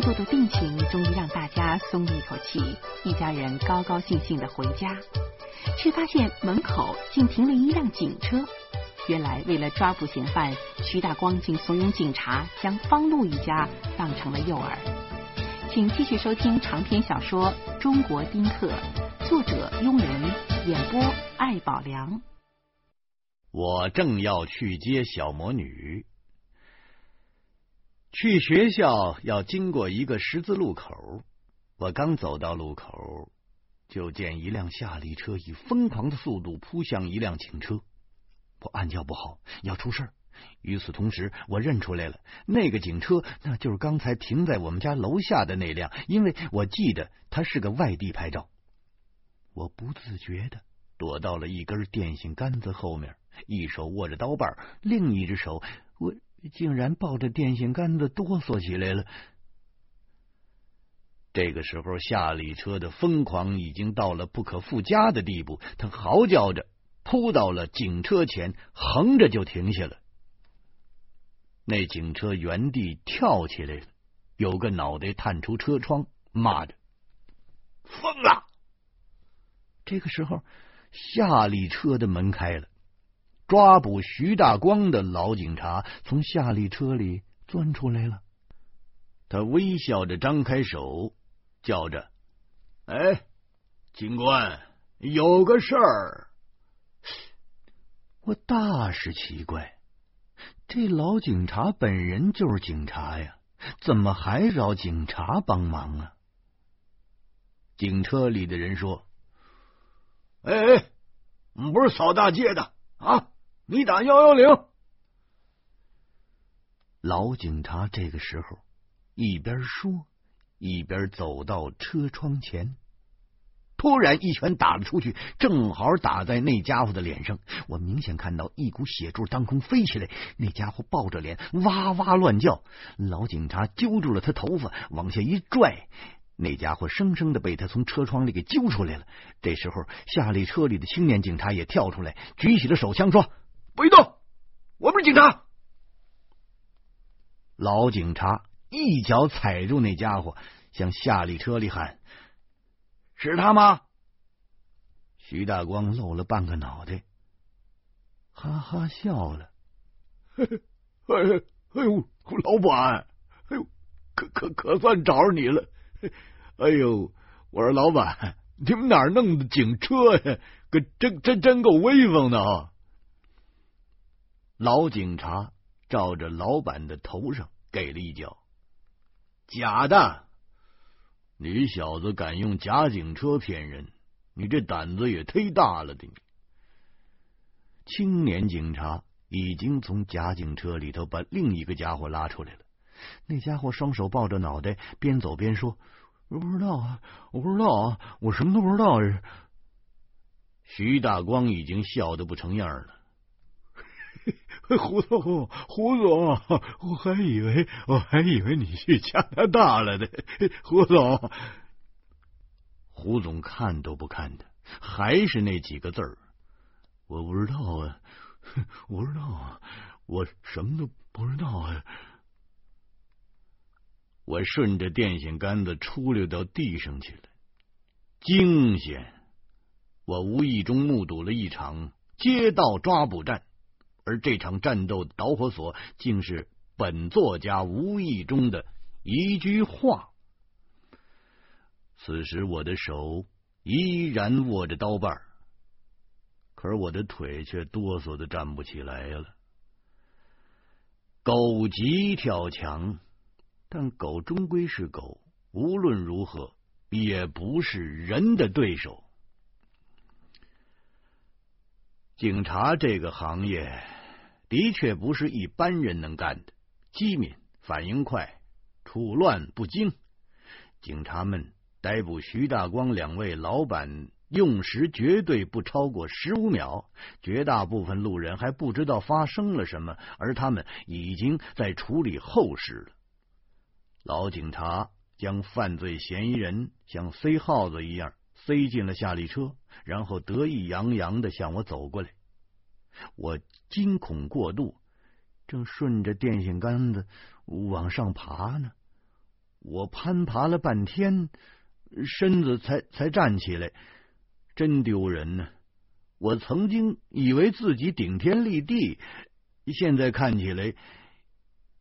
豆豆的病情终于让大家松了一口气，一家人高高兴兴的回家，却发现门口竟停了一辆警车。原来为了抓捕嫌犯，徐大光竟怂恿警察将方露一家当成了诱饵。请继续收听长篇小说《中国丁克》，作者庸人，演播艾宝良。我正要去接小魔女。去学校要经过一个十字路口，我刚走到路口，就见一辆夏利车以疯狂的速度扑向一辆警车。我暗叫不好，要出事与此同时，我认出来了，那个警车那就是刚才停在我们家楼下的那辆，因为我记得它是个外地牌照。我不自觉的躲到了一根电线杆子后面，一手握着刀把，另一只手我。竟然抱着电线杆子哆嗦起来了。这个时候，夏利车的疯狂已经到了不可复加的地步，他嚎叫着扑到了警车前，横着就停下了。那警车原地跳起来了，有个脑袋探出车窗，骂着：“疯了！”这个时候，夏利车的门开了。抓捕徐大光的老警察从夏利车里钻出来了，他微笑着张开手，叫着：“哎，警官，有个事儿。”我大是奇怪，这老警察本人就是警察呀，怎么还找警察帮忙啊？警车里的人说：“哎哎，我们不是扫大街的啊。”你打幺幺零！老警察这个时候一边说，一边走到车窗前，突然一拳打了出去，正好打在那家伙的脸上。我明显看到一股血柱当空飞起来，那家伙抱着脸哇哇乱叫。老警察揪住了他头发，往下一拽。那家伙生生的被他从车窗里给揪出来了。这时候，夏利车里的青年警察也跳出来，举起了手枪，说。不许动！我不是警察。老警察一脚踩住那家伙，向夏利车里喊：“是他吗？”徐大光露了半个脑袋，哈哈笑了：“哎哎呦，老板，哎呦，可可可算找着你了！哎呦，我说老板，你们哪弄的警车呀？可真真真够威风的啊！”老警察照着老板的头上给了一脚，假的！你小子敢用假警车骗人，你这胆子也忒大了的！青年警察已经从假警车里头把另一个家伙拉出来了。那家伙双手抱着脑袋，边走边说：“我不知道啊，我不知道啊，我什么都不知道。”徐大光已经笑得不成样了。胡总，胡总，我还以为我还以为你去加拿大了呢。胡总，胡总看都不看他，还是那几个字儿：我不知道啊，不知道啊，我什么都不知道啊。我顺着电线杆子出溜到地上去了，惊险！我无意中目睹了一场街道抓捕战。而这场战斗的导火索，竟是本作家无意中的一句话。此时我的手依然握着刀把，可是我的腿却哆嗦的站不起来了。狗急跳墙，但狗终归是狗，无论如何也不是人的对手。警察这个行业。的确不是一般人能干的，机敏、反应快、处乱不惊。警察们逮捕徐大光两位老板用时绝对不超过十五秒，绝大部分路人还不知道发生了什么，而他们已经在处理后事了。老警察将犯罪嫌疑人像塞耗子一样塞进了夏利车，然后得意洋洋的向我走过来。我惊恐过度，正顺着电线杆子往上爬呢，我攀爬了半天，身子才才站起来，真丢人呢！我曾经以为自己顶天立地，现在看起来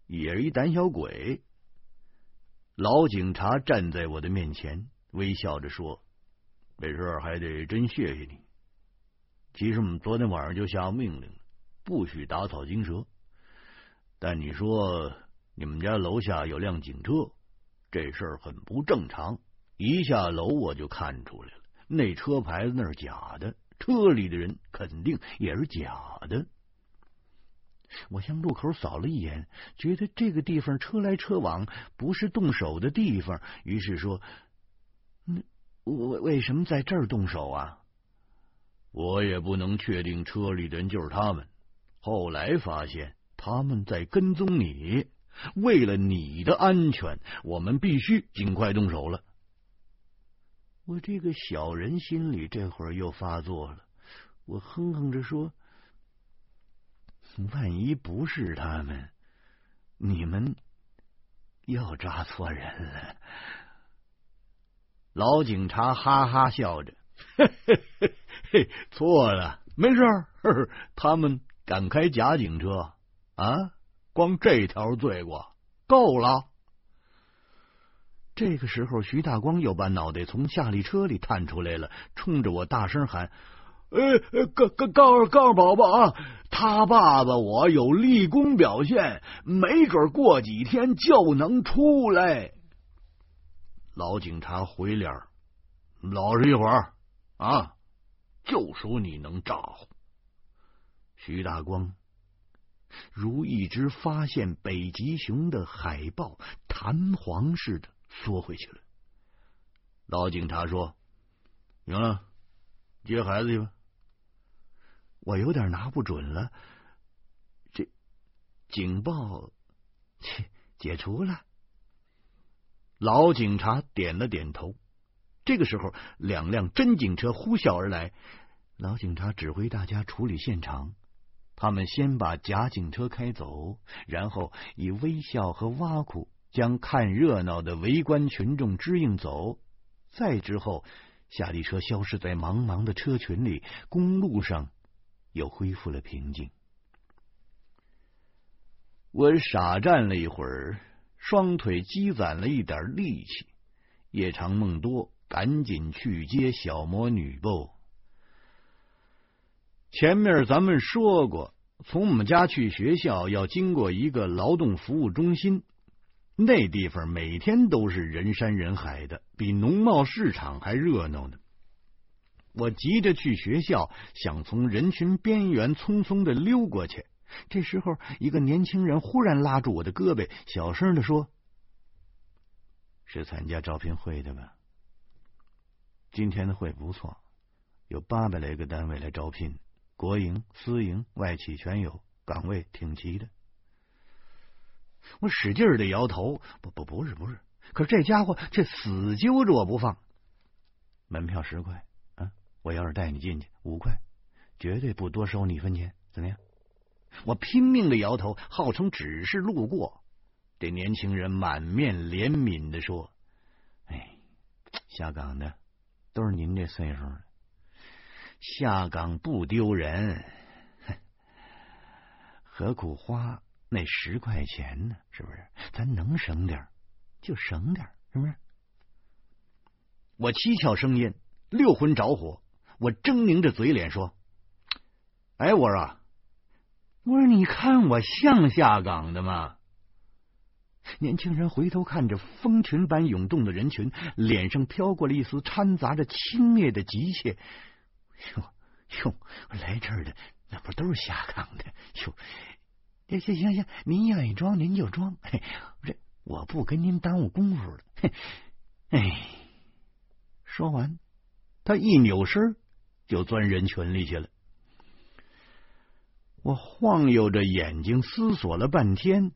也是一胆小鬼。老警察站在我的面前，微笑着说：“这事还得真谢谢你。其实我们昨天晚上就下命令，不许打草惊蛇。但你说你们家楼下有辆警车。”这事儿很不正常，一下楼我就看出来了，那车牌子那是假的，车里的人肯定也是假的。我向路口扫了一眼，觉得这个地方车来车往，不是动手的地方，于是说：“那为为什么在这儿动手啊？”我也不能确定车里的人就是他们。后来发现他们在跟踪你。为了你的安全，我们必须尽快动手了。我这个小人心里这会儿又发作了，我哼哼着说：“万一不是他们，你们又抓错人了。”老警察哈哈笑着：“嘿嘿嘿 嘿，错了，没事儿，他们敢开假警车啊。”光这条罪过够了。这个时候，徐大光又把脑袋从夏利车里探出来了，冲着我大声喊：“呃，告告告告宝宝啊！他爸爸我有立功表现，没准过几天就能出来。”老警察回脸：“老实一会儿啊，就说你能咋呼。”徐大光。如一只发现北极熊的海豹，弹簧似的缩回去了。老警察说：“行了，接孩子去吧。”我有点拿不准了。这警报解解除了。老警察点了点头。这个时候，两辆真警车呼啸而来。老警察指挥大家处理现场。他们先把假警车开走，然后以微笑和挖苦将看热闹的围观群众支应走。再之后，夏利车消失在茫茫的车群里，公路上又恢复了平静。我傻站了一会儿，双腿积攒了一点力气，夜长梦多，赶紧去接小魔女不。前面咱们说过，从我们家去学校要经过一个劳动服务中心，那地方每天都是人山人海的，比农贸市场还热闹呢。我急着去学校，想从人群边缘匆匆的溜过去。这时候，一个年轻人忽然拉住我的胳膊，小声的说：“是参加招聘会的吧？今天的会不错，有八百来个单位来招聘。”国营、私营、外企全有，岗位挺齐的。我使劲的摇头，不不不是不是，可是这家伙却死揪着我不放。门票十块，啊，我要是带你进去，五块，绝对不多收你一分钱，怎么样？我拼命的摇头，号称只是路过。这年轻人满面怜悯的说：“哎，下岗的都是您这岁数的。”下岗不丢人，何苦花那十块钱呢？是不是？咱能省点就省点是不是？我七窍生烟，六魂着火，我狰狞着嘴脸说：“哎，我说，我说，你看我像下岗的吗？”年轻人回头看着蜂群般涌动的人群，脸上飘过了一丝掺杂着轻蔑的急切。哟哟，来这儿的那不都是下岗的？哟，行行行行，您愿意装您就装，嘿，这我不跟您耽误功夫了。嘿，哎，说完，他一扭身就钻人群里去了。我晃悠着眼睛思索了半天，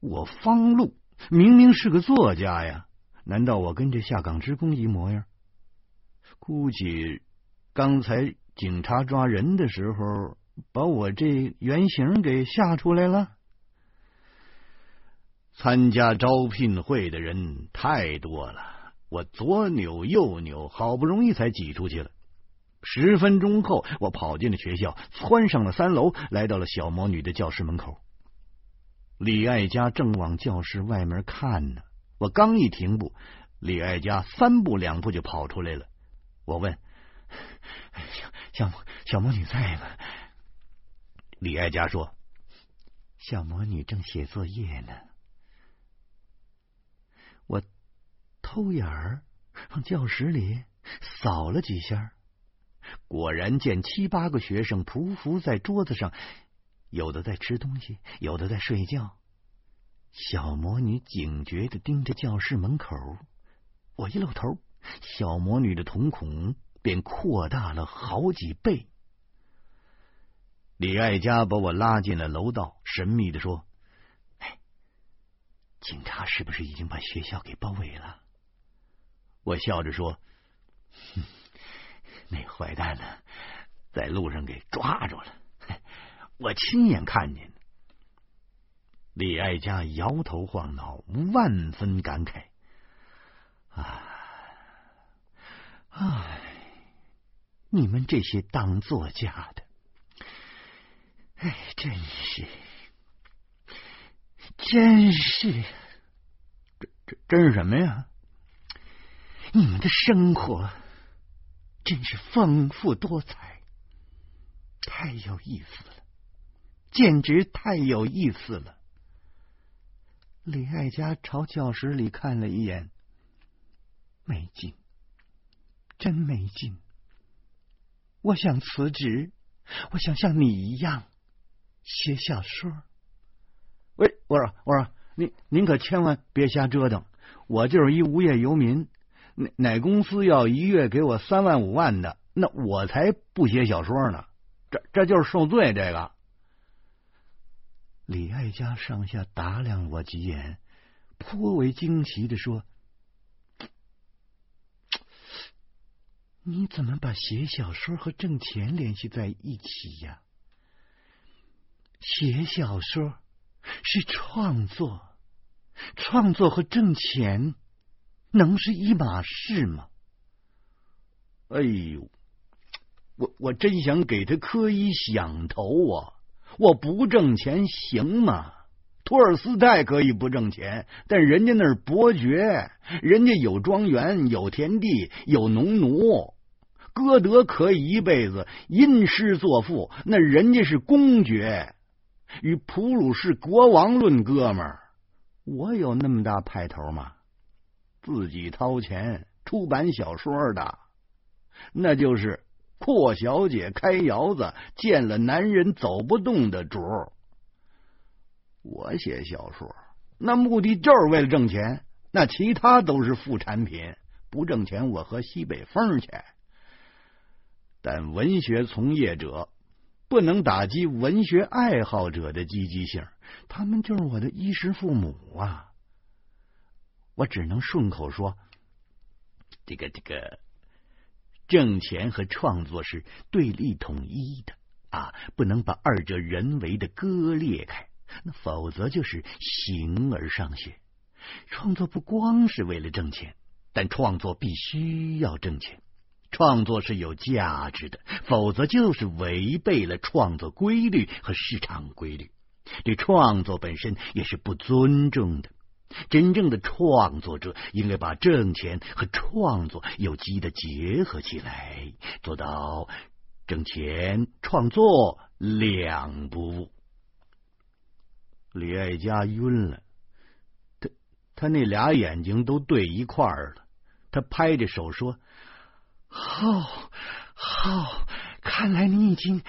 我方路明明是个作家呀，难道我跟这下岗职工一模样？估计。刚才警察抓人的时候，把我这原型给吓出来了。参加招聘会的人太多了，我左扭右扭，好不容易才挤出去了。十分钟后，我跑进了学校，窜上了三楼，来到了小魔女的教室门口。李爱佳正往教室外面看呢，我刚一停步，李爱佳三步两步就跑出来了。我问：“ 小小魔小魔女在吗？”李爱佳说：“小魔女正写作业呢。”我偷眼儿往教室里扫了几下，果然见七八个学生匍匐在桌子上，有的在吃东西，有的在睡觉。小魔女警觉的盯着教室门口，我一露头，小魔女的瞳孔便扩大了好几倍。李爱佳把我拉进了楼道，神秘的说。哎警察是不是已经把学校给包围了？我笑着说：“哼那坏蛋呢，在路上给抓住了，我亲眼看见的。”李爱佳摇头晃脑，万分感慨：“啊，唉，你们这些当作家的，哎，真是。”真是，这这真是什么呀？你们的生活真是丰富多彩，太有意思了，简直太有意思了。李爱佳朝教室里看了一眼，没劲，真没劲。我想辞职，我想像你一样写小说。喂，我说，我说，您您可千万别瞎折腾，我就是一无业游民，哪哪公司要一月给我三万五万的，那我才不写小说呢，这这就是受罪。这个，李爱家上下打量我几眼，颇为惊奇的说：“你怎么把写小说和挣钱联系在一起呀？写小说。”是创作，创作和挣钱能是一码事吗？哎呦，我我真想给他磕一响头啊！我不挣钱行吗？托尔斯泰可以不挣钱，但人家那是伯爵，人家有庄园、有田地、有农奴。歌德可以一辈子吟诗作赋，那人家是公爵。与普鲁士国王论哥们儿，我有那么大派头吗？自己掏钱出版小说的，那就是阔小姐开窑子见了男人走不动的主儿。我写小说，那目的就是为了挣钱，那其他都是副产品。不挣钱，我喝西北风去。但文学从业者。不能打击文学爱好者的积极性，他们就是我的衣食父母啊！我只能顺口说，这个这个，挣钱和创作是对立统一的啊，不能把二者人为的割裂开，那否则就是形而上学。创作不光是为了挣钱，但创作必须要挣钱。创作是有价值的，否则就是违背了创作规律和市场规律，对创作本身也是不尊重的。真正的创作者应该把挣钱和创作有机的结合起来，做到挣钱、创作两不误。李爱家晕了，他他那俩眼睛都对一块儿了，他拍着手说。好，好，看来你已经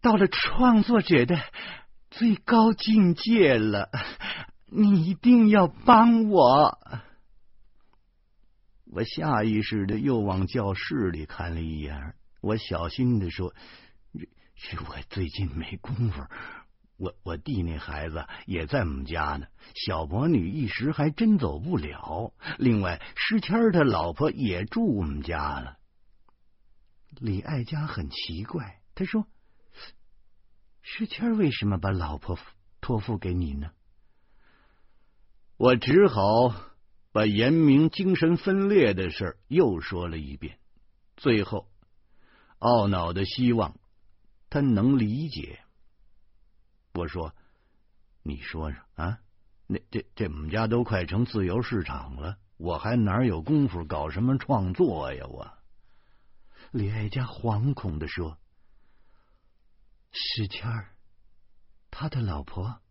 到了创作者的最高境界了。你一定要帮我。我下意识的又往教室里看了一眼，我小心的说：“我最近没工夫。我我弟那孩子也在我们家呢，小魔女一时还真走不了。另外，诗谦他老婆也住我们家了。”李爱佳很奇怪，他说：“石谦为什么把老婆托付给你呢？”我只好把严明精神分裂的事又说了一遍，最后懊恼的希望他能理解。我说：“你说说啊，那这这我们家都快成自由市场了，我还哪有功夫搞什么创作呀？”我李爱家惶恐的说：“史谦儿，他的老婆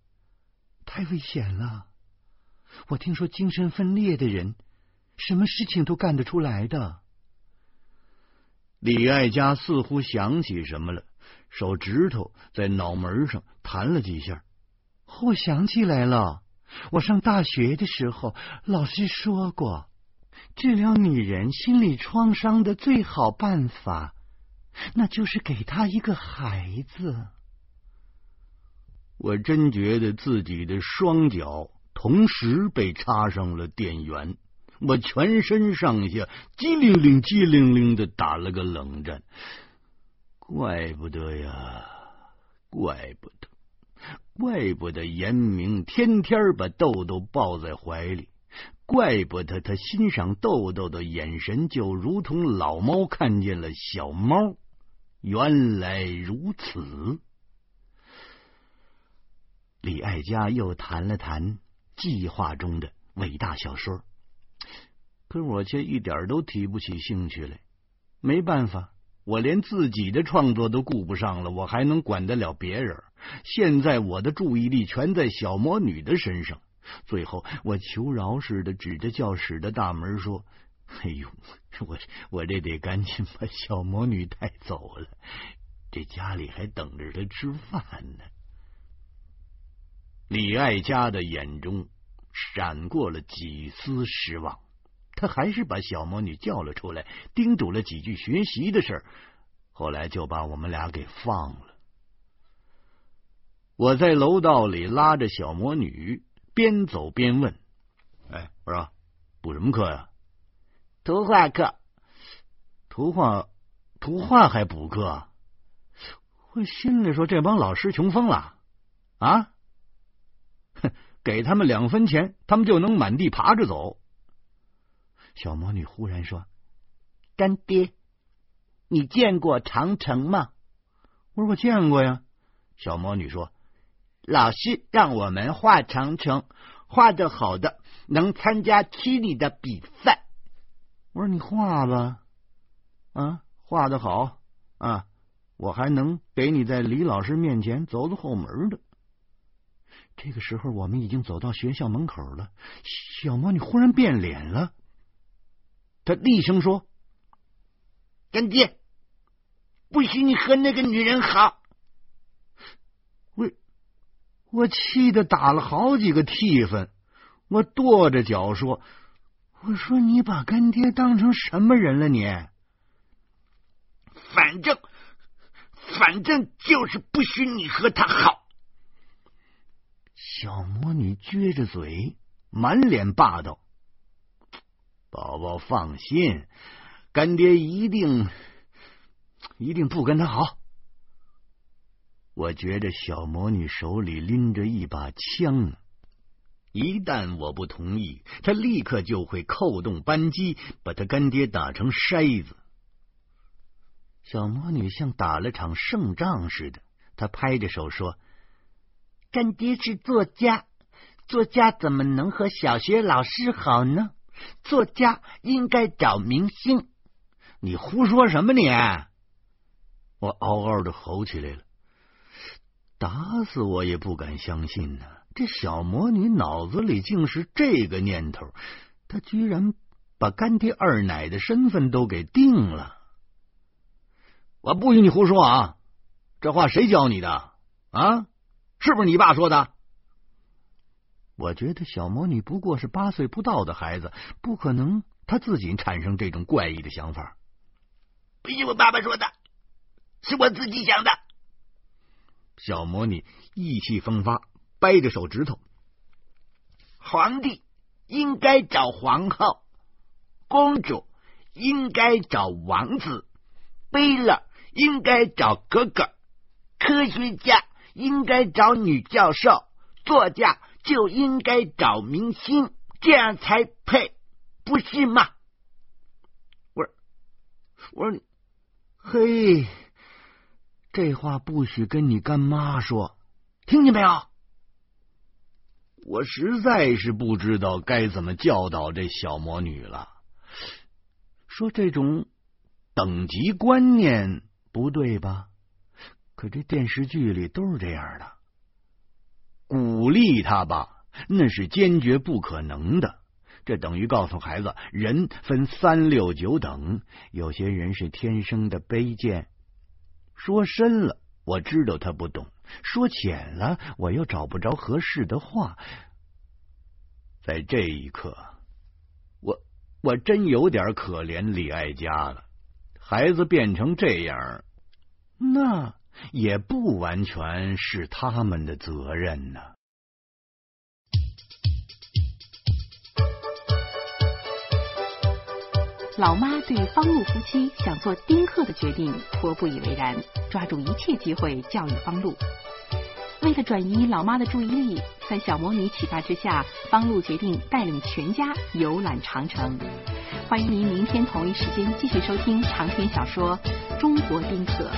太危险了。”我听说精神分裂的人，什么事情都干得出来的。李爱家似乎想起什么了，手指头在脑门上弹了几下。我想起来了，我上大学的时候，老师说过，治疗女人心理创伤的最好办法，那就是给她一个孩子。我真觉得自己的双脚。同时被插上了电源，我全身上下机灵灵、机灵灵的打了个冷战。怪不得呀，怪不得，怪不得严明天天把豆豆抱在怀里，怪不得他欣赏豆豆的眼神就如同老猫看见了小猫。原来如此。李爱家又谈了谈。计划中的伟大小说，可我却一点都提不起兴趣来。没办法，我连自己的创作都顾不上了，我还能管得了别人？现在我的注意力全在小魔女的身上。最后，我求饶似的指着教室的大门说：“哎呦，我我这得赶紧把小魔女带走了，这家里还等着她吃饭呢。”李爱家的眼中闪过了几丝失望，他还是把小魔女叫了出来，叮嘱了几句学习的事后来就把我们俩给放了。我在楼道里拉着小魔女，边走边问：“哎，我说补什么课呀？图画课。图画，图画还补课？我心里说这帮老师穷疯了啊！”哼，给他们两分钱，他们就能满地爬着走。小魔女忽然说：“干爹，你见过长城吗？”我说：“我见过呀。”小魔女说：“老师让我们画长城，画的好的能参加区里的比赛。”我说：“你画吧，啊，画的好啊，我还能给你在李老师面前走走后门的。”这个时候，我们已经走到学校门口了。小魔女忽然变脸了，她厉声说：“干爹，不许你和那个女人好！”我我气得打了好几个替分，我跺着脚说：“我说你把干爹当成什么人了？你反正反正就是不许你和他好。”小魔女撅着嘴，满脸霸道。宝宝放心，干爹一定一定不跟他好。我觉着小魔女手里拎着一把枪，一旦我不同意，她立刻就会扣动扳机，把她干爹打成筛子。小魔女像打了场胜仗似的，她拍着手说。干爹是作家，作家怎么能和小学老师好呢？作家应该找明星。你胡说什么你？我嗷嗷的吼起来了，打死我也不敢相信呢！这小魔女脑子里竟是这个念头，她居然把干爹二奶的身份都给定了。我不许你胡说啊！这话谁教你的啊？是不是你爸说的？我觉得小魔女不过是八岁不到的孩子，不可能她自己产生这种怪异的想法。不是我爸爸说的，是我自己想的。小魔女意气风发，掰着手指头。皇帝应该找皇后，公主应该找王子，贝勒应该找哥哥，科学家。应该找女教授，作家就应该找明星，这样才配，不是吗？我说，我说，嘿，这话不许跟你干妈说，听见没有？我实在是不知道该怎么教导这小魔女了。说这种等级观念不对吧？可这电视剧里都是这样的。鼓励他吧，那是坚决不可能的。这等于告诉孩子，人分三六九等，有些人是天生的卑贱。说深了，我知道他不懂；说浅了，我又找不着合适的话。在这一刻，我我真有点可怜李爱家了。孩子变成这样，那……也不完全是他们的责任呢。老妈对方路夫妻想做丁克的决定颇不以为然，抓住一切机会教育方路。为了转移老妈的注意力，在小魔女启发之下，方路决定带领全家游览长城。欢迎您明天同一时间继续收听长篇小说《中国丁克》。